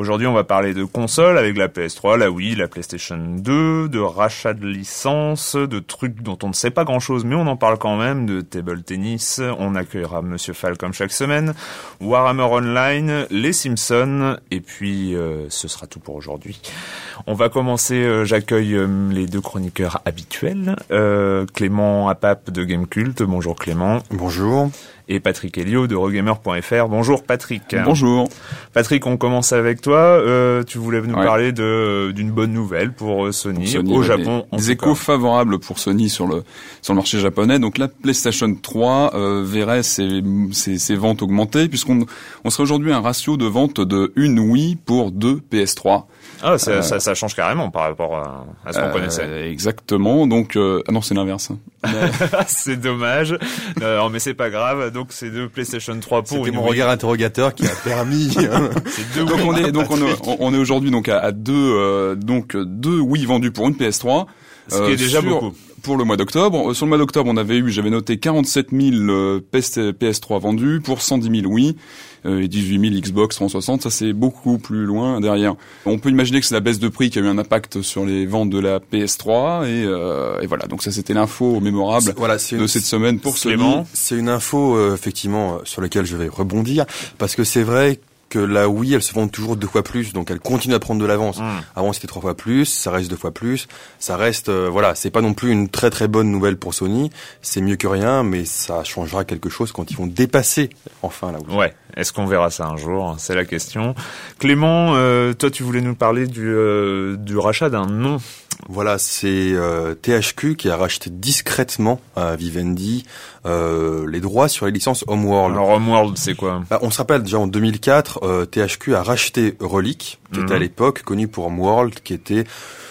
Aujourd'hui, on va parler de consoles avec la PS3, la Wii, la PlayStation 2, de rachat de licences, de trucs dont on ne sait pas grand-chose, mais on en parle quand même, de table tennis. On accueillera Monsieur Fall comme chaque semaine, Warhammer Online, les Simpsons, et puis euh, ce sera tout pour aujourd'hui. On va commencer. euh, J'accueille euh, les deux chroniqueurs habituels, euh, Clément Apap de Gamecult. Bonjour Clément. Bonjour. Et Patrick Helio de Regamer.fr. Bonjour Patrick. Bonjour. Patrick, on commence avec toi. Euh, tu voulais nous Ouais. parler de d'une bonne nouvelle pour euh, Sony, Sony, au Japon. Des, des échos cas. favorables pour Sony sur le sur le marché japonais. Donc la PlayStation 3 euh, verrait ses, ses, ses ventes augmenter puisqu'on on serait aujourd'hui à un ratio de vente de une Wii pour deux PS3. Ah, ça, Euh, ça, ça change carrément par rapport à, à ce qu'on Euh, connaissait. Exactement. Donc euh, ah non c'est l'inverse. c'est dommage. Euh, non, mais c'est pas grave. Donc c'est deux PlayStation 3 pour C'était mon regard interrogateur qui a permis. hein. C'est deux donc on est donc on on est aujourd'hui donc à, à deux euh, donc deux Wii vendus pour une PS3. Ce qui est Euh, déjà sur- beaucoup. Pour le mois d'octobre, sur le mois d'octobre, on avait eu, j'avais noté 47 000 euh, PS, PS3 vendus pour 110 000 Wii euh, et 18 000 Xbox 360. Ça, c'est beaucoup plus loin derrière. On peut imaginer que c'est la baisse de prix qui a eu un impact sur les ventes de la PS3 et, euh, et voilà. Donc ça, c'était l'info mémorable voilà, de cette semaine pour Sony. Clément. C'est une info euh, effectivement sur laquelle je vais rebondir parce que c'est vrai que la Wii, elle se vend toujours deux fois plus, donc elle continue à prendre de l'avance. Mm. Avant c'était trois fois plus, ça reste deux fois plus, ça reste euh, voilà, c'est pas non plus une très très bonne nouvelle pour Sony. C'est mieux que rien, mais ça changera quelque chose quand ils vont dépasser enfin la Wii. Ouais. Est-ce qu'on verra ça un jour C'est la question. Clément, euh, toi, tu voulais nous parler du, euh, du rachat d'un nom. Voilà, c'est euh, THQ qui a racheté discrètement à Vivendi euh, les droits sur les licences Homeworld. Alors, Homeworld, c'est quoi? Bah, on se rappelle déjà en 2004, euh, THQ a racheté Relic, qui Mhm. était à l'époque connu pour Homeworld, qui était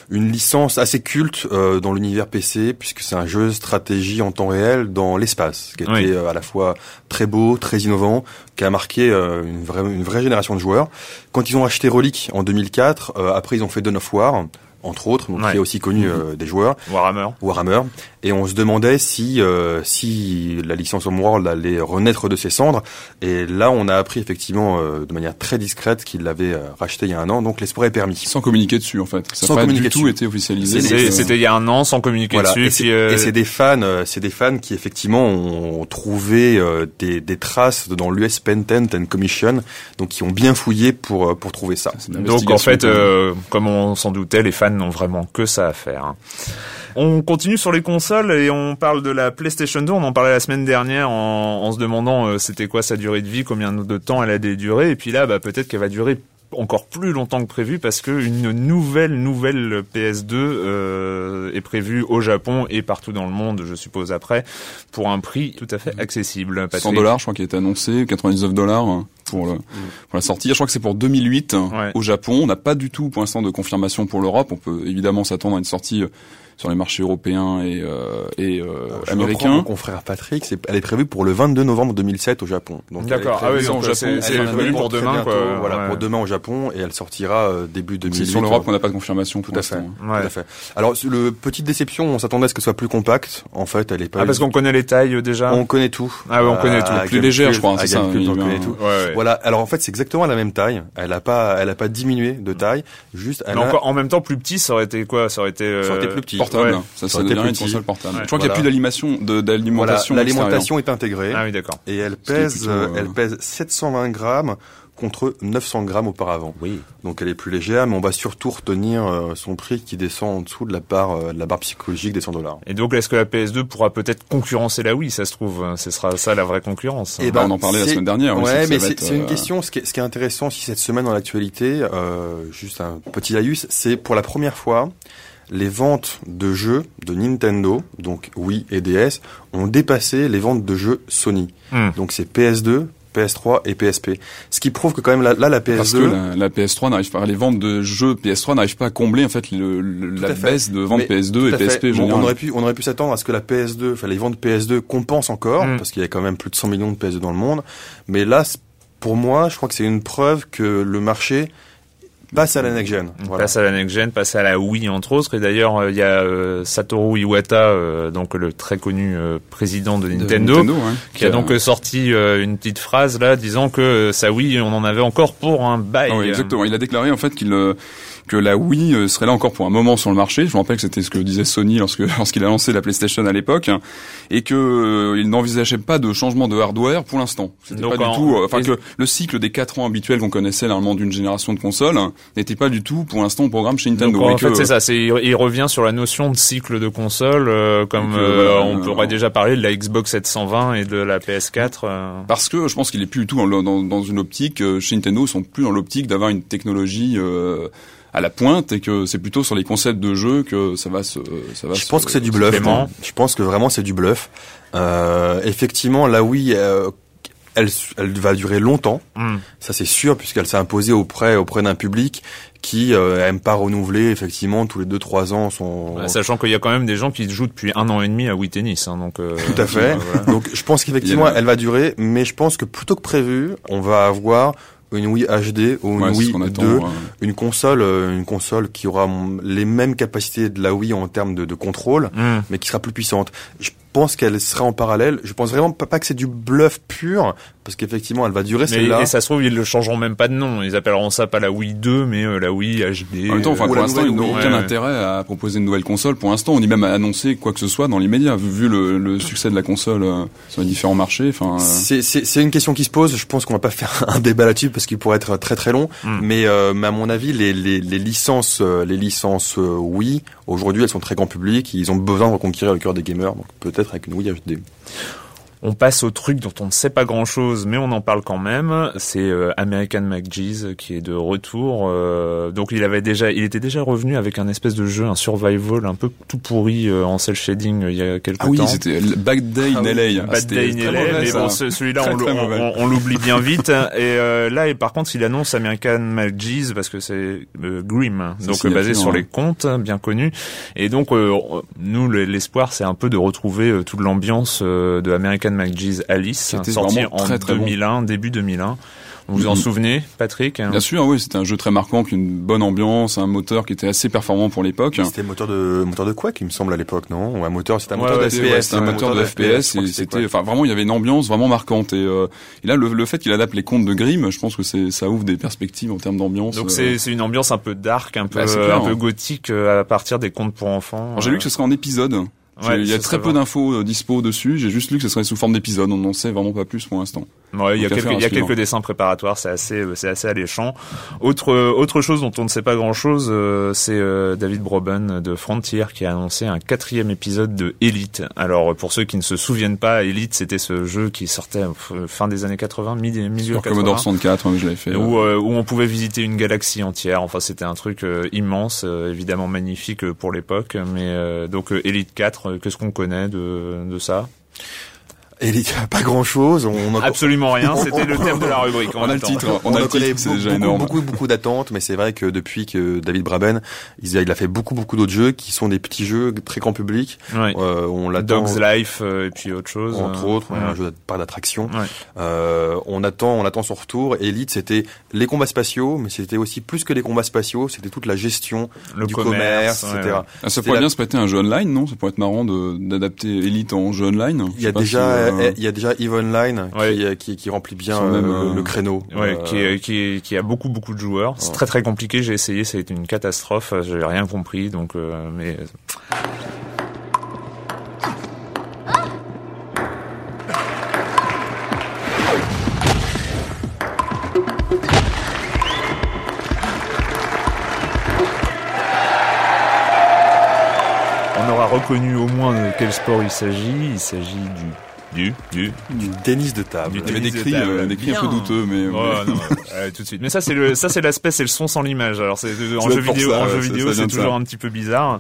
une licence assez culte euh, dans l'univers PC, puisque c'est un jeu de stratégie en temps réel dans l'espace, qui était Oui. euh, à la fois très beau, très innovant, qui a marqué euh, une, vraie, une vraie génération de joueurs. Quand ils ont acheté Relic en 2004, euh, après ils ont fait Dawn of War, entre autres, donc Ouais. qui est aussi connu euh, des joueurs. Warhammer. Warhammer et on se demandait si euh, si la licence Homeworld allait renaître de ses cendres et là on a appris effectivement euh, de manière très discrète qu'il l'avait euh, racheté il y a un an donc l'espoir est permis. Sans communiquer dessus en fait. Ça Sans pas du communiquer tout dessus. été officialisé. Euh, C'était il y a un an, sans communiquer Voilà. dessus. Et c'est euh, c'est des fans, euh, c'est des fans qui effectivement ont trouvé euh, des, des traces dans l'US Patent and Commission, donc qui ont bien fouillé pour pour trouver ça. Donc en fait, euh, comme on s'en doutait, les fans n'ont vraiment que ça à faire. On continue sur les consoles et on parle de la PlayStation 2. On en parlait la semaine dernière en, en se demandant euh, c'était quoi sa durée de vie, combien de temps elle allait durer. Et puis là, bah, peut-être qu'elle va durer encore plus longtemps que prévu parce que une nouvelle nouvelle PS2 euh, est prévue au Japon et partout dans le monde, je suppose après, pour un prix tout à fait accessible. 100 Patrick. dollars, je crois, qui a été annoncé, 99 dollars hein, pour, le, pour la sortie. Je crois que c'est pour 2008 hein, Ouais. au Japon. On n'a pas du tout pour l'instant de confirmation pour l'Europe. On peut évidemment s'attendre à une sortie euh, sur les marchés européens et, euh, et euh, Je reprends Mon américains. confrère Patrick, c'est, elle est prévue pour le 22 novembre 2007 au Japon. Donc D'accord. Ah oui, donc Japon. c'est- Elle c'est est prévu prévue pour demain, bientôt, quoi. Voilà, Ouais. pour demain au Japon et elle sortira euh, début 2008. C'est sur l'Europe qu'on n'a pas de confirmation Tout à fait. l'instant. Ouais. Tout à fait. Alors, le petite déception, on s'attendait à ce que ce soit plus compact. En fait, elle est pas. Ah parce qu'on connaît les tailles euh, déjà. on connaît tout. Ah ouais, on connaît tout. à Plus légère, je crois, à c'est ça, on connaît tout. Ouais, ouais. Voilà. Alors en fait, c'est exactement la même taille. Elle a pas, elle a pas diminué de taille. Juste, elle a. en même temps, plus petit, ça aurait été quoi? Ça aurait été. euh, Ça aurait été plus petit. Portable. Ouais. Ça, Ça ça aurait été devient une petit. console portable. Ouais. Je crois qu'il n'y a plus d'alimentation, Voilà, l'alimentation est intégrée Ah oui, d'accord. et elle pèse, plutôt, euh, elle pèse 720 grammes contre 900 grammes auparavant. Oui. Donc elle est plus légère, mais on va surtout retenir euh, son prix qui descend en dessous de la barre, euh, de la barre psychologique des 100 dollars. Et donc, est-ce que la PS2 pourra peut-être concurrencer la Wii Ça se trouve, ce sera ça la vraie concurrence. Eh Bah, on en parlait la semaine dernière, Ouais, mais c'est une euh, question. Ce qui, est, ce qui est intéressant aussi cette semaine dans l'actualité, euh, juste un petit laïus, c'est pour la première fois, les ventes de jeux de Nintendo, donc Wii et DS, ont dépassé les ventes de jeux Sony. Hmm. Donc c'est PS2, PS3 et PSP. Ce qui prouve que quand même là, là, la PS2, Parce que la, la PS3 n'arrive pas, les ventes de jeux PS3 n'arrivent pas à combler en fait le, le- Tout la fait. baisse de vente Mais PS2 et. PSP. Bon, on aurait pu, on aurait pu s'attendre à ce que la PS2, enfin les ventes PS2 compensent encore, Mm. parce qu'il y a quand même plus de 100 millions de PS2 dans le monde. Mais là, pour moi, je crois que c'est une preuve que le marché passe à la next gen. Voilà. Passe à la next gen, passe à la Wii entre autres. Et d'ailleurs, euh, il y a euh, Satoru Iwata, euh, donc le très connu euh, président de De Nintendo, hein, qui a donc euh, sorti euh, une petite phrase là, disant que sa Wii, on en avait encore pour un bail. Ah oui, exactement. Il a déclaré en fait qu'il euh, que la Wii serait là encore pour un moment sur le marché. Je me rappelle que c'était ce que disait Sony lorsque lorsqu'il a lancé la PlayStation à l'époque, et que euh, il n'envisageait pas de changement de hardware pour l'instant. C'était pas en- du tout. Enfin que le cycle des quatre ans habituels qu'on connaissait normalement d'une génération de consoles hein, n'était pas du tout pour l'instant au programme chez Nintendo. Donc, en Et que- fait, c'est ça. C'est il revient sur la notion de cycle de console, euh, comme Donc, euh, euh, on euh, pourrait déjà parler de la Xbox 720 et de la PS4. euh. Parce que je pense qu'il est plus du tout dans, dans, dans une optique chez Nintendo, ils sont plus dans l'optique d'avoir une technologie euh, à la pointe et que c'est plutôt sur les concepts de jeu que ça va se ça va Je se- pense que c'est du bluff. Moi. Je pense que vraiment c'est du bluff. Euh, effectivement, la Wii, euh, elle, elle va durer longtemps. Hmm. Ça c'est sûr puisqu'elle s'est imposée auprès auprès d'un public qui euh, aime pas renouveler effectivement tous les deux trois ans son. Ouais, Sachant qu'il y a quand même des gens qui jouent depuis un an et demi à Wii Tennis, hein, donc euh, Tout à fait. euh, voilà. Donc je pense qu'effectivement elle va durer, mais je pense que plutôt que prévu, on va avoir une Wii HD ou une Ouais, Wii qu'on 2, attend. ouais. une console, euh, une console qui aura les mêmes capacités de la Wii en termes de, de contrôle, Hmm. mais qui sera plus puissante. Je pense qu'elle sera en parallèle. Je pense vraiment pas, pas que c'est du bluff pur, parce qu'effectivement elle va durer celle-là. et ça se trouve, ils ne changeront même pas de nom. Ils appelleront ça pas la Wii 2, mais euh, la Wii HD. En même temps, enfin, Ou pour l'instant, ils n'ont aucun Ouais, intérêt à proposer une nouvelle console. Pour l'instant, on dit même à annoncer quoi que ce soit dans l'immédiat, vu, vu le, le succès de la console euh, sur les différents marchés. Enfin, euh, C'est- C'est c'est une question qui se pose. Je pense qu'on va pas faire un débat là-dessus parce qu'il pourrait être très très long. Mm. Mais, euh, mais à mon avis, les, les, les licences, euh, les licences euh, Wii, aujourd'hui, elles sont très grand public. Ils ont besoin de reconquérir le cœur des gamers. Donc peut-être avec une Wii HD. On passe au truc dont on ne sait pas grand-chose, mais on en parle quand même. C'est euh, American McGee's qui est de retour. euh, donc il avait déjà, il était déjà revenu avec un espèce de jeu, un survival un peu tout pourri euh, en cel shading euh, il y a quelques ah oui, temps. c'était Bad Day Ah in oui, LA. Bad C'était Day in LA, mauvais, mais ça. bon, ce- celui-là, Très, on, très on- mauvais. on- on l'oublie bien vite. Et euh, là, et par contre, il annonce American McGee's parce que c'est euh, Grimm, C'est donc euh, basé sur hein. les contes bien connus. Et donc, euh, nous, le- l'espoir, c'est un peu de retrouver euh, toute l'ambiance euh, de American McGee's Alice, Qui sorti vraiment en très, très bon. 2001, début 2001. Vous vous en souvenez, Patrick Bien sûr, oui, c'était un jeu très marquant, avec une bonne ambiance, un moteur qui était assez performant pour l'époque. C'était moteur de moteur de Quake, il me semble à l'époque, non? Un moteur, c'était un Ouais, moteur ouais, de c'est- FPS. Ouais, un ouais, moteur de FPS c'était, enfin vraiment, il y avait une ambiance vraiment marquante et, euh, et là, le, le fait qu'il adapte les contes de Grimm, je pense que c'est, ça ouvre des perspectives en termes d'ambiance. Donc euh. c'est c'est une ambiance un peu dark, un peu Bah, clair, un peu hein. gothique euh, à partir des contes pour enfants. J'ai lu que ce serait en épisode. Ouais, il y a très peu d'infos euh, dispo dessus. J'ai juste lu que ce serait sous forme d'épisode. On n'en sait vraiment pas plus pour l'instant. Ouais, il y a quelques, faire à il y a suivre. quelques dessins préparatoires, c'est assez, euh, c'est assez alléchant. Autre, euh, autre chose dont on ne sait pas grand chose, c'est David Broben de Frontier qui a annoncé un quatrième épisode de Elite. Alors, pour ceux qui ne se souviennent pas, Elite, c'était ce jeu qui sortait fin des années 80, milieu, milieu Sur 80. Commodore 64, ouais, je l'avais fait. Où, où on pouvait visiter une galaxie entière. Enfin, c'était un truc immense, évidemment magnifique pour l'époque. Mais donc Elite 4, qu'est-ce qu'on connaît de, de ça Et il y a pas grand chose. On en- Absolument rien. C'était le thème de la rubrique. On a le titre, on, on a le titre, c'est beaucoup, déjà beaucoup, énorme. beaucoup, beaucoup d'attentes, mais c'est vrai que depuis que David Braben, il a, fait beaucoup, beaucoup d'autres jeux qui sont des petits jeux très grand public. Ouais. Euh, on l'attend. Dog's Life euh, et puis autre chose. Entre euh, autres, ouais. un jeu de par d'attraction. Ouais. Euh, on attend, on attend son retour. Elite, c'était les combats spatiaux, mais c'était aussi plus que les combats spatiaux, c'était toute la gestion le du commerce, ouais, etc. ouais. Ah, ça pourrait la- bien se prêter à un jeu online, non? Ça pourrait être marrant de- d'adapter Elite en jeu online. Il y a déjà, euh, il y a déjà Eve Online qui, qui, qui, remplit bien même, le, créneau. Ouais, qui, qui, qui, a beaucoup beaucoup de joueurs. C'est très très compliqué. J'ai essayé, ça a été une catastrophe. J'ai rien compris. Donc, mais reconnu au moins de quel sport il s'agit. Il s'agit du du, du, du tennis de table. Du tennis des cris, euh, des cris un peu douteux, mais oh, non, tout de suite. Mais ça c'est le ça c'est l'aspect, c'est le son sans l'image. Alors c'est en jeu vidéo, en jeu vidéo, c'est toujours un petit peu bizarre.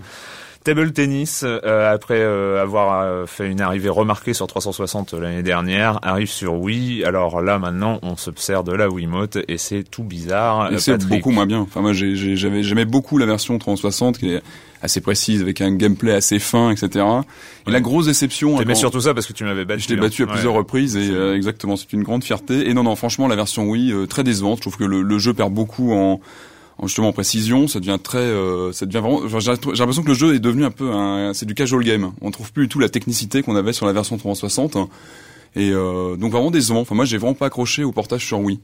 Table tennis, euh, après euh, avoir euh, fait une arrivée remarquée sur 360 l'année dernière, arrive sur Wii. Alors là, maintenant, on s'observe de la Wiimote et c'est tout bizarre. c'est beaucoup moins bien. Enfin, moi, j'avais j'aimais beaucoup la version 360 qui est assez précise avec un gameplay assez fin, etc. Et la grosse déception. T'aimais surtout ça parce que tu m'avais battu. Je t'ai battu à hein. plusieurs reprises et exactement, c'est une grande fierté. Et non, non, franchement, la version Wii très décevante. Je trouve que le, le jeu perd beaucoup en justement en précision, ça devient très, euh, ça devient vraiment. J'ai l'impression que le jeu est devenu un peu un, c'est du casual game. On trouve plus du tout la technicité qu'on avait sur la version 360. Et euh, donc vraiment décevant. Enfin moi j'ai vraiment pas accroché au portage sur Wii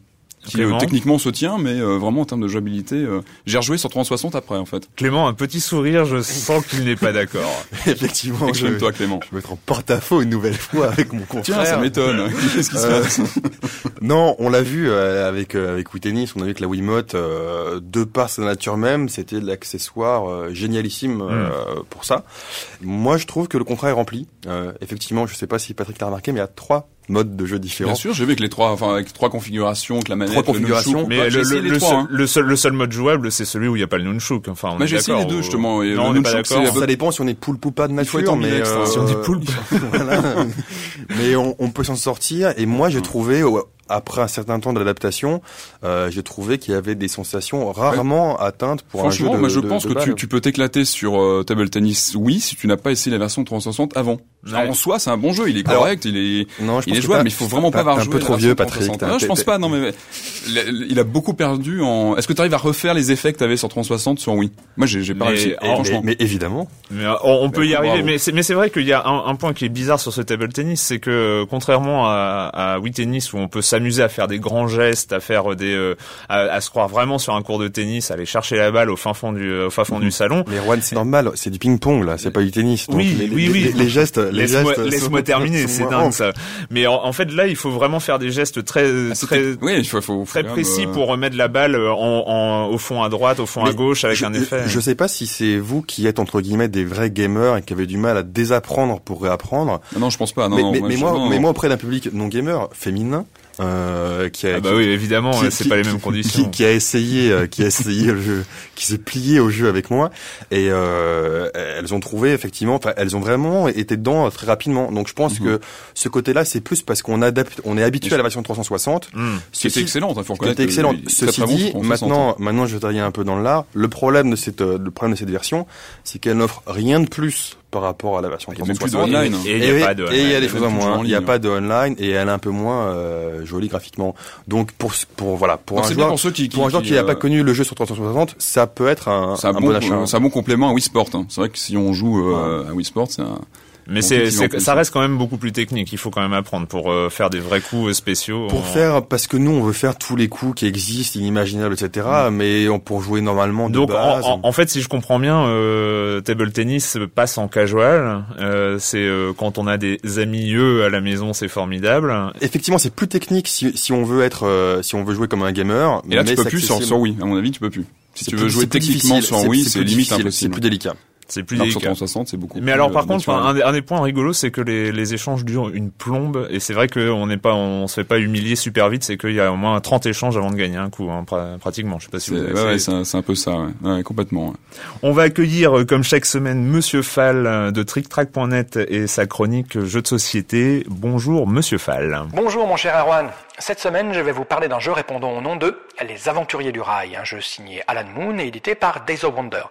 qui euh, techniquement se tient, mais euh, vraiment en termes de jouabilité, euh, j'ai rejoué sur 360 après en fait. Clément, un petit sourire, je sens qu'il n'est pas d'accord. Effectivement, je, toi Clément. Je vais mettre en porte-à-faux une nouvelle fois avec mon confrère. Tiens, ça m'étonne. Qu'est-ce qui se passe Non, on l'a vu avec avec Wii Tennis, on a vu que la Wiimote, de par sa nature même, c'était l'accessoire génialissime hmm. pour ça. Moi, je trouve que le contrat est rempli. effectivement, je sais pas si Patrick l'a remarqué, mais il y a trois modes de jeu différents. Bien sûr, j'ai vu que les trois, enfin avec trois configurations, que la manette, trois configurations. mais le, le, le, seul, hein. le, seul, le seul mode jouable, c'est celui où il n'y a pas le nunchuk. Enfin, on mais j'ai essayé les deux justement. Et non, on n'est pas d'accord. Ça dépend si on est poulpe ou pas de nature, mais euh, si on dit poulpe. mais on, on peut s'en sortir. Et moi, j'ai trouvé après un certain temps d'adaptation, euh, j'ai trouvé qu'il y avait des sensations rarement atteintes pour un jeu de, moi je pense que tu, tu, peux t'éclater sur euh, Table Tennis, oui, si tu n'as pas essayé la version 360 avant. En soi, c'est un bon jeu, il est correct, il est, non, je il est jouable, mais il faut vraiment pas avoir joué. Un peu trop vieux, Patrick. Non, je pense pas. Non, mais il a beaucoup perdu en. Est-ce que tu arrives à refaire les effets que tu avais sur 360 sur Wii? Moi, j'ai pas réussi. franchement. Mais, évidemment. Mais on, peut y arriver. Mais c'est mais c'est vrai qu'il y a un, un, point qui est bizarre sur ce Table Tennis, c'est que contrairement à, à Wii Tennis où on peut s'amuser à faire des grands gestes, à faire des, euh, à, se croire vraiment sur un cours de tennis, à aller chercher la balle au fin fond du, au fin fond du salon. Mais Juan, c'est normal, c'est du ping-pong là, c'est pas du tennis. Donc oui, les, oui, oui. Les, gestes, les gestes. Laisse-moi terminer, c'est dingue ça. Mais en, fait là, il faut vraiment faire des gestes très, ah, très, oui, il faut, faut, très précis euh, pour remettre la balle en, en, au fond à droite, au fond à gauche avec un effet. Je sais pas si c'est vous qui êtes entre guillemets des vrais gamers et qui avez du mal à désapprendre pour réapprendre. Non, je pense pas. Non, mais, non, mais, moi, mais moi auprès d'un public non gamer féminin, euh, qui a, ah bah oui évidemment c'est pas les mêmes conditions. qui, qui, a essayé euh, qui a essayé le jeu qui s'est plié au jeu avec moi. Et euh, elles ont trouvé effectivement enfin elles ont vraiment été dedans très rapidement. Donc je pense mhm. que ce côté là c'est plus parce qu'on adapte on est habitué à la version 360 mmh. c'était excellente il faut reconnaître c'était excellente. ceci dit maintenant maintenant je vais travailler un peu dans l'art. Le problème de cette le problème de cette version c'est qu'elle n'offre rien de plus par rapport à la version 360. Et il y a pas de Et il y a des choses en moins. Il n'y a pas de online et elle est un peu moins euh, jolie graphiquement. Donc pour pour voilà pour un joueur pour, qui, pour un joueur qui n'a pas euh, connu le jeu sur 360, ça peut être un, un, bon, achat. C'est un bon complément à Wii Sport. Hein. C'est vrai que si on joue euh, à Wii Sport, c'est un mais c'est, ça reste quand même beaucoup plus technique. Il faut quand même apprendre pour euh, faire des vrais coups spéciaux. Pour faire, parce que nous, on veut faire tous les coups qui existent, inimaginables, etc. Mm. Mais on, pour jouer normalement de Donc, base, en, en, fait, si je comprends bien, euh, table tennis passe en casual. Euh, c'est euh, quand on a des amis eux à la maison, c'est formidable. Effectivement, c'est plus technique si, si on veut être, euh, si on veut jouer comme un gamer. Et là, tu peux plus sur, sur Wii. À mon avis, tu peux plus. Si tu veux jouer techniquement sur Wii, c'est limite impossible. C'est plus délicat. C'est plus délicat. Sur 360, c'est beaucoup. Mais alors, par contre, un, un, des points rigolos, c'est que les, les, échanges durent une plombe, et c'est vrai qu'on n'est pas, on se fait pas humilier super vite. C'est qu'il y a au moins 30 échanges avant de gagner un coup, hein, pratiquement. Je sais pas si vous avez ouais, c'est un, peu ça, ouais. complètement. On va accueillir, euh, comme chaque semaine, Monsieur Fall euh, de TrickTrack.net et sa chronique Jeux de société. Bonjour, Monsieur Fall. Bonjour, mon cher Erwan. Cette semaine, je vais vous parler d'un jeu répondant au nom de Les Aventuriers du Rail, un jeu signé Alan Moon et édité par Days of Wonder.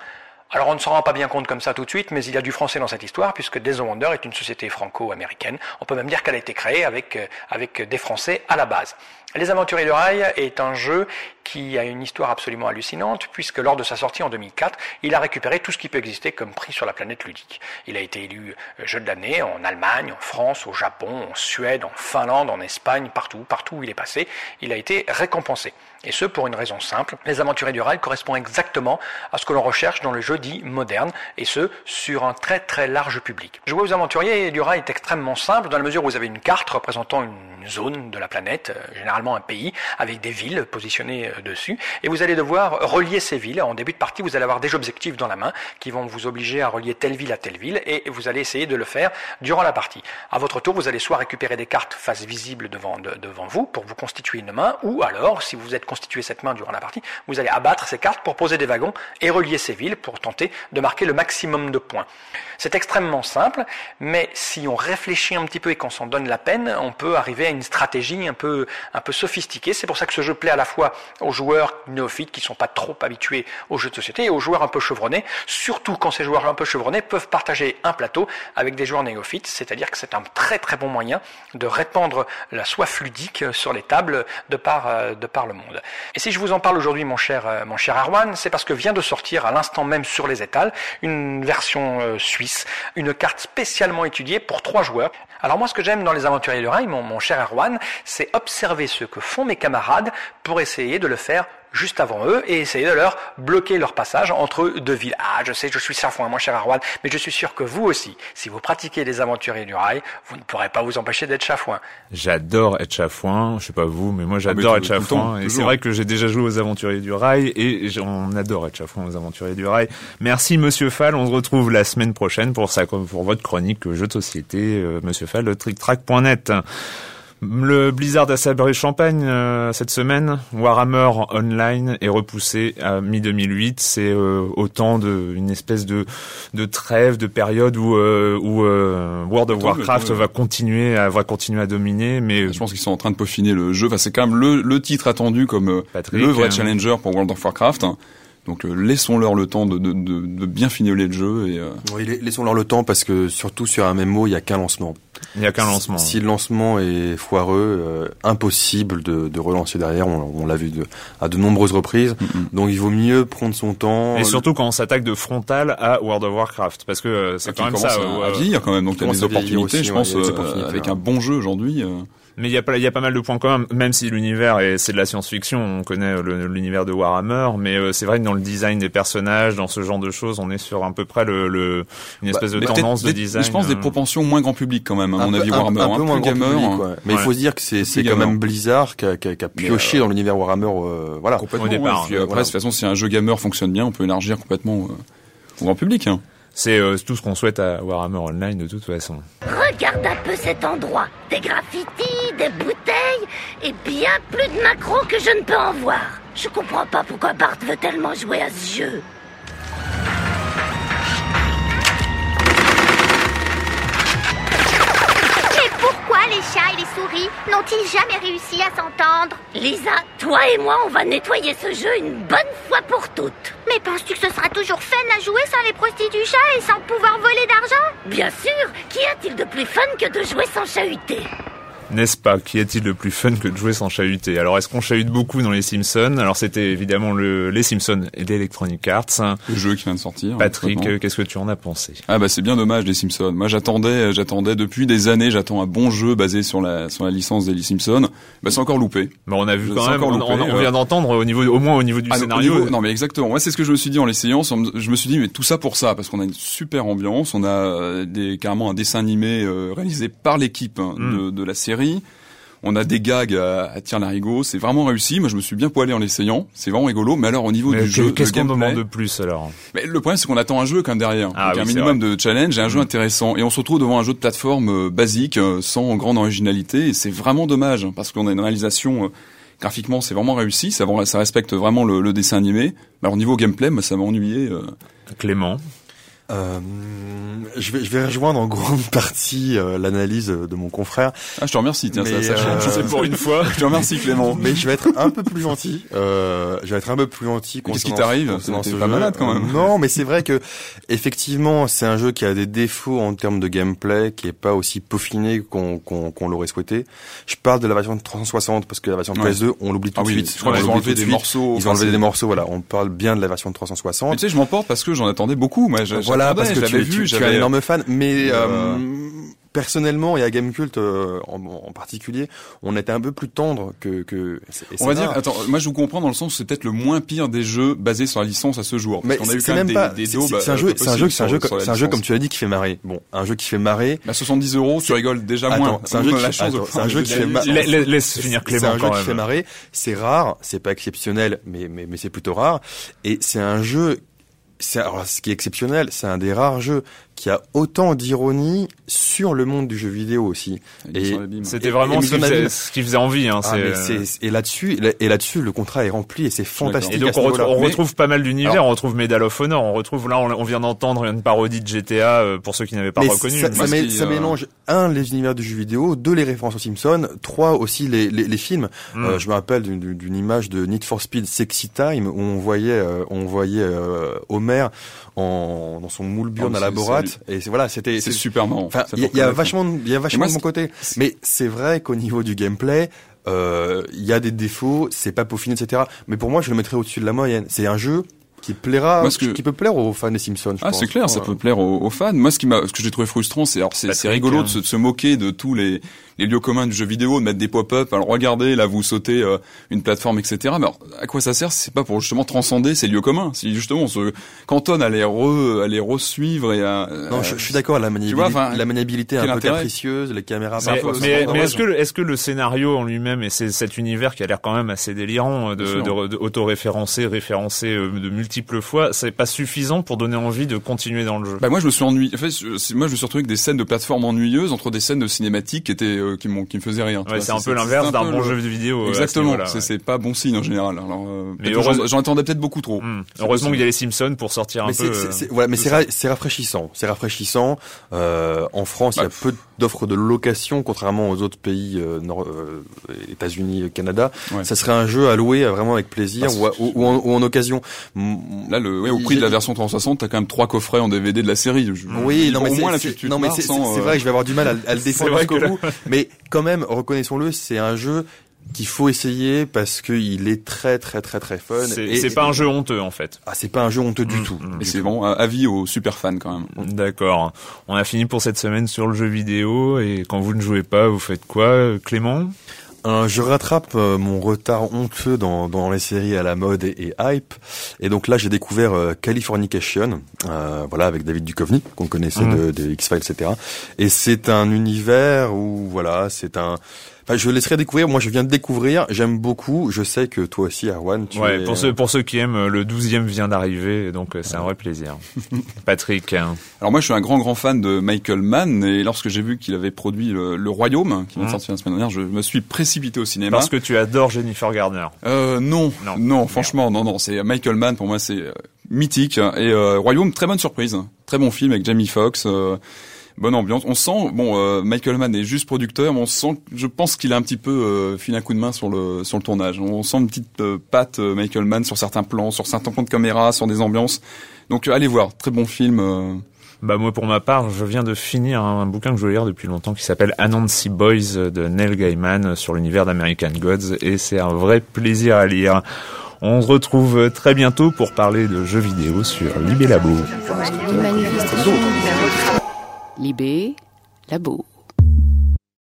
Alors on ne s'en rend pas bien compte comme ça tout de suite, mais il y a du français dans cette histoire, puisque Days of Wonder est une société franco-américaine. On peut même dire qu'elle a été créée avec, euh, avec des Français à la base. Les Aventuriers de Rail est un jeu qui a une histoire absolument hallucinante, puisque lors de sa sortie en 2004, il a récupéré tout ce qui peut exister comme prix sur la planète ludique. Il a été élu euh, jeu de l'année en Allemagne, en France, au Japon, en Suède, en Finlande, en Espagne, partout, partout où il est passé, il a été récompensé. Et ce, pour une raison simple. Les aventuriers du rail correspondent exactement à ce que l'on recherche dans le jeu dit moderne, et ce, sur un très très large public. Jouer aux aventuriers du rail est extrêmement simple, dans la mesure où vous avez une carte représentant une zone de la planète, euh, généralement un pays, avec des villes positionnées euh, dessus, et vous allez devoir relier ces villes. En début de partie, vous allez avoir des objectifs dans la main qui vont vous obliger à relier telle ville à telle ville, et vous allez essayer de le faire durant la partie. À votre tour, vous allez soit récupérer des cartes face visible devant, devant vous pour vous constituer une main, ou alors, si vous êtes constituer cette main durant la partie, vous allez abattre ces cartes pour poser des wagons et relier ces villes pour tenter de marquer le maximum de points. C'est extrêmement simple, mais si on réfléchit un petit peu et qu'on s'en donne la peine, on peut arriver à une stratégie un peu, un peu sophistiquée. C'est pour ça que ce jeu plaît à la fois aux joueurs néophytes qui ne sont pas trop habitués aux jeux de société et aux joueurs un peu chevronnés, surtout quand ces joueurs un peu chevronnés peuvent partager un plateau avec des joueurs néophytes, c'est-à-dire que c'est un très très bon moyen de répandre la soif ludique sur les tables de par, euh, de par le monde. Et si je vous en parle aujourd'hui, mon cher, euh, mon cher Arwan, c'est parce que vient de sortir à l'instant même sur les étals une version euh, suisse, une carte spécialement étudiée pour trois joueurs. Alors moi, ce que j'aime dans les aventuriers de rail, mon, cher Erwan, c'est observer ce que font mes camarades pour essayer de le faire juste avant eux et essayer de leur bloquer leur passage entre deux villes. Ah, je sais, je suis chafouin, moi cher Arwan, mais je suis sûr que vous aussi, si vous pratiquez les aventuriers du rail, vous ne pourrez pas vous empêcher d'être chafouin. J'adore être chafouin, je sais pas vous, mais moi j'adore être chafouin. Et c'est vrai que j'ai déjà joué aux aventuriers du rail et on adore être chafouin aux aventuriers du rail. Merci Monsieur Fall, on se retrouve la semaine prochaine pour ça, pour votre chronique jeu de société, euh, Monsieur Fall, le tricktrack.net. Le Blizzard a sabré champagne euh, cette semaine. Warhammer Online est repoussé à mi-2008. C'est euh, autant de une espèce de de trêve, de période où euh, où World of Warcraft va continuer à va continuer à dominer. Mais je pense qu'ils sont en train de peaufiner le jeu. Enfin, c'est quand même le, le titre attendu comme le vrai challenger pour World of Warcraft. Donc euh, laissons-leur le temps de, de, de, bien fignoler le jeu. Et, euh... Oui, laissons-leur le temps parce que surtout sur un MMO, il n'y a qu'un lancement. Il n'y a qu'un lancement. Si, le lancement est foireux, euh, impossible de, de, relancer derrière. On, on l'a vu de, à de nombreuses reprises. Donc il vaut mieux prendre son temps. Et surtout quand on s'attaque de frontal à World of Warcraft, parce que euh, c'est quand même ça. À, à vieillir quand même. Donc il y a des opportunités, je pense, avec un bon jeu aujourd'hui. Mais il y a pas, il y a pas mal de points communs, même si l'univers est, c'est de la science-fiction, on connaît l'univers de Warhammer, mais euh, c'est vrai que dans le design des personnages, dans ce genre de choses, on est sur à peu près le, le une espèce de bah, tendance de design. je pense des euh, proportions moins grand public quand même, à mon avis, Warhammer, un, peu moins gamer. Public, Mais il faut se dire que c'est, c'est quand même Blizzard qui a, qui a, qui a pioché euh, dans l'univers Warhammer, voilà. Complètement. Au départ. puis, après, de toute façon, si un jeu gamer fonctionne bien, on peut élargir complètement au grand public. Hein. C'est euh, tout ce qu'on souhaite à Warhammer Online de toute façon. Regarde un peu cet endroit. Des graffitis, des bouteilles et bien plus de macros que je ne peux en voir. Je comprends pas pourquoi Bart veut tellement jouer à ce jeu. Souris n'ont-ils jamais réussi à s'entendre? Lisa, toi et moi, on va nettoyer ce jeu une bonne fois pour toutes. Mais penses-tu que ce sera toujours fun à jouer sans les prostituées chats et sans pouvoir voler d'argent? Bien sûr Qu'y a-t-il de plus fun que de jouer sans chahuter? N'est-ce pas? Qu'y a-t-il de plus fun que de jouer sans chahuter? Alors, est-ce qu'on chahute beaucoup dans les Simpsons? Alors, c'était évidemment le, les Simpsons et d'Electronic Arts. Le jeu qui vient de sortir. Patrick, qu'est-ce que tu en as pensé? Ah bah c'est bien dommage les Simpsons. Moi, j'attendais, j'attendais depuis des années, j'attends un bon jeu basé sur la sur la licence des Simpsons. Bah c'est encore loupé. Mais on a vu quand même, on, vient d'entendre au niveau, au moins au niveau du ah, scénario. non mais exactement. Moi, c'est ce que je me suis dit en l'essayant. Je me suis dit mais tout ça pour ça parce qu'on a une super ambiance, on a euh, des carrément un dessin animé euh, réalisé par l'équipe hein, hmm. de, de la série. On a des gags à, à tir larigot, c'est vraiment réussi. Moi, je me suis bien poilé en l'essayant. C'est vraiment rigolo. Mais alors, au niveau du jeu, qu'est-ce qu'on demande de plus alors? Mais Le problème, c'est qu'on attend un jeu quand même derrière. Ah, un minimum de challenge et un jeu mm. intéressant. Et on se retrouve devant un jeu de plateforme euh, basique, euh, sans grande originalité. Et c'est vraiment dommage parce qu'on a une réalisation euh, graphiquement, c'est vraiment réussi. Ça, ça respecte vraiment le, dessin animé. Mais alors, au niveau gameplay, ça m'a ennuyé. Clément? Euh, je, vais, je vais rejoindre en grande partie euh, l'analyse de mon confrère. Ah, je te remercie, tiens, Mais, ça, ça euh, change. C'est pour une fois. Je te remercie, Clément. Mais je vais être un peu plus gentil. Euh, je vais être un peu plus gentil. Qu'est-ce qui t'arrive concernant T'es ce pas jeu. malade, quand même. Non, mais c'est vrai que effectivement, c'est un jeu qui a des défauts en termes de gameplay, qui est pas aussi peaufiné qu'on qu'on qu'on l'aurait souhaité. Je parle de la version de 360 parce que la version Ouais. PS2, on l'oublie tout Ah de oui, suite. je crois qu'ils ont enlevé des morceaux. Ils ont enlevé c'est- des morceaux. Voilà, on parle bien de la version de Mais 360. tu sais, je m'emporte parce que j'en attendais beaucoup. Moi, Voilà, j'attendais, parce que je tu, l'avais tu- vu, tu es un énorme fan, mais Euh, euh, personnellement et à Gamecult euh, en, en particulier, on était un peu plus tendre que. que et On va c'est dire, rare. attends, moi je vous comprends dans le sens où c'est peut-être le moins pire des jeux basés sur la licence à ce jour. Parce Mais qu'on a eu c'est quand même même des, pas. des c'est- daubes, C'est un jeu, c'est un jeu, c'est un jeu, c'est un comme tu l'as dit qui fait marrer. Bon, un jeu qui fait marrer. Bah 70 euros, tu rigoles déjà Attends, moins. c'est un jeu qui- la chance de attends, pouvoir c'est un jeu qui fait gagner. ma- La- la- Laisse finir C'est Clément un jeu qui fait marrer. C'est rare, c'est pas exceptionnel, mais mais mais c'est plutôt rare. Et c'est un jeu. C'est ce qui est exceptionnel, c'est un des rares jeux qui a autant d'ironie sur le monde du jeu vidéo aussi. Et. C'était vraiment et ce qui, faisait, Abîme. ce qui faisait envie. Hein, Ah, euh, et là-dessus, et là-dessus, le contrat est rempli et c'est fantastique. Et donc on retrouve, niveau-là. on Mais- retrouve pas mal d'univers, Alors- on retrouve Medal of Honor, on retrouve là, on, on vient d'entendre une parodie de GTA euh, pour ceux qui n'avaient pas Mais reconnu. ça, qui, euh, mélange un les univers du jeu vidéo, deux les références aux Simpsons, trois aussi les, les, les films. Mm. Euh, je me rappelle d'une- image de Need for Speed Sexy Time où on voyait euh, on voyait euh, Homer en dans son moule burn Oh, à la c'est- et c'est voilà c'était C'est super marrant. Enfin, il y, a- y vachement, de- il y a vachement moi, de mon c'est- côté. Mais c'est vrai qu'au niveau du gameplay, euh, il y a des défauts, c'est pas peaufiné, etc. Mais pour moi, je le mettrais au-dessus de la moyenne. C'est un jeu qui plaira, que- qui peut plaire aux fans des Simpsons. je Ah, c'est clair, ça peut plaire aux, aux fans. Moi, ce qui m'a, ce que j'ai trouvé frustrant, c'est, alors, c'est, c'est Patrick, rigolo hein. de se, de se moquer de tous les, les lieux communs du jeu vidéo, de mettre des pop-up. Alors, regardez, là, vous sautez euh, une plateforme, etc. Mais alors, à quoi ça sert C'est pas pour justement transcender ces lieux communs? Si justement on se cantonne à les re, à les re-suivre et à. Non, je, je suis d'accord. La maniabilité, vois, enfin, la maniabilité est un peu capricieuse, les caméras. Mais, parfois mais, est-ce que, le- est-ce que le scénario en lui-même et c'est cet univers qui a l'air quand même assez délirant euh, de, de, de auto-référencer, référencer euh, de multiples fois, c'est pas suffisant pour donner envie de continuer dans le jeu? Bah moi je me suis ennuyé. En fait, moi je me suis retrouvé avec des scènes de plateforme ennuyeuses entre des scènes de cinématiques qui étaient euh, qui me faisaient rien. Ouais, c'est un peu l'inverse un d'un peu bon le- jeu vidéo. euh, ce Exactement. c'est ouais. c'est pas bon signe en général. Alors, euh, Mais heureuse- j'en- attendais peut-être beaucoup trop. Hmm. Heureusement qu'il y a les Simpsons pour sortir un Mais peu. euh, c'est- voilà, mais c'est ra- rafraîchissant. C'est rafraîchissant. En France, il y a Bah, peu d'offres de location, contrairement aux autres pays, euh, euh, États-Unis, Canada. Ouais. Ça serait un jeu à louer euh, vraiment avec plaisir ou, à- ou, ou en, ou en occasion. Là, le, ouais, au prix de la version 360, t'as quand même trois coffrets en DVD de la série. Je- Oui, non mais c'est, euh, vrai que je vais avoir du mal à, à le défendre là-. Mais quand même, reconnaissons-le, c'est un jeu qu'il faut essayer parce qu'il est très très très très fun. c'est Et- c'est pas un jeu honteux en fait. Ah, c'est pas un jeu honteux du Mm, tout. mm. Et c'est bon, avis aux super fans quand même. D'accord. On a fini pour cette semaine sur le jeu vidéo et quand vous ne jouez pas, vous faites quoi, Clément? Euh, je rattrape euh, mon retard honteux dans, dans les séries à la mode et, et hype. Et donc là, j'ai découvert euh, Californication, euh, voilà, avec David Duchovny, qu'on connaissait de, de X-Files, etc. Et c'est un univers où, voilà, c'est un... Enfin, je laisserai découvrir. Moi, je viens de découvrir. J'aime beaucoup. Je sais que toi aussi, Erwan, tu Ouais, es... pour ceux pour ceux qui aiment, euh, le 12e vient d'arriver, donc euh, c'est un vrai plaisir. Patrick, hein. Alors moi, je suis un grand grand fan de Michael Mann et lorsque j'ai vu qu'il avait produit le, Le Royaume, qui vient de Mhm. sortir la semaine dernière, je me suis précipité au cinéma. parce que tu adores Jennifer Garner. Euh, non, Non. non, franchement, non, non. C'est Michael Mann pour moi, c'est euh, mythique. Et euh, Royaume, très bonne surprise, très bon film avec Jamie Foxx. euh, bonne ambiance. On sent, bon, euh, Michael Mann est juste producteur, mais on sent, je pense qu'il a un petit peu euh, filé un coup de main sur le sur le tournage. On sent une petite euh, patte euh, Michael Mann sur certains plans, sur certains points de caméra, sur des ambiances. Donc euh, allez voir, très bon film. euh. Bah moi pour ma part, je viens de finir un, bouquin que je voulais lire depuis longtemps qui s'appelle Anansi Boys de Neil Gaiman sur l'univers d'American Gods et c'est un vrai plaisir à lire. On se retrouve très bientôt pour parler de jeux vidéo sur Libé. Libé, labo.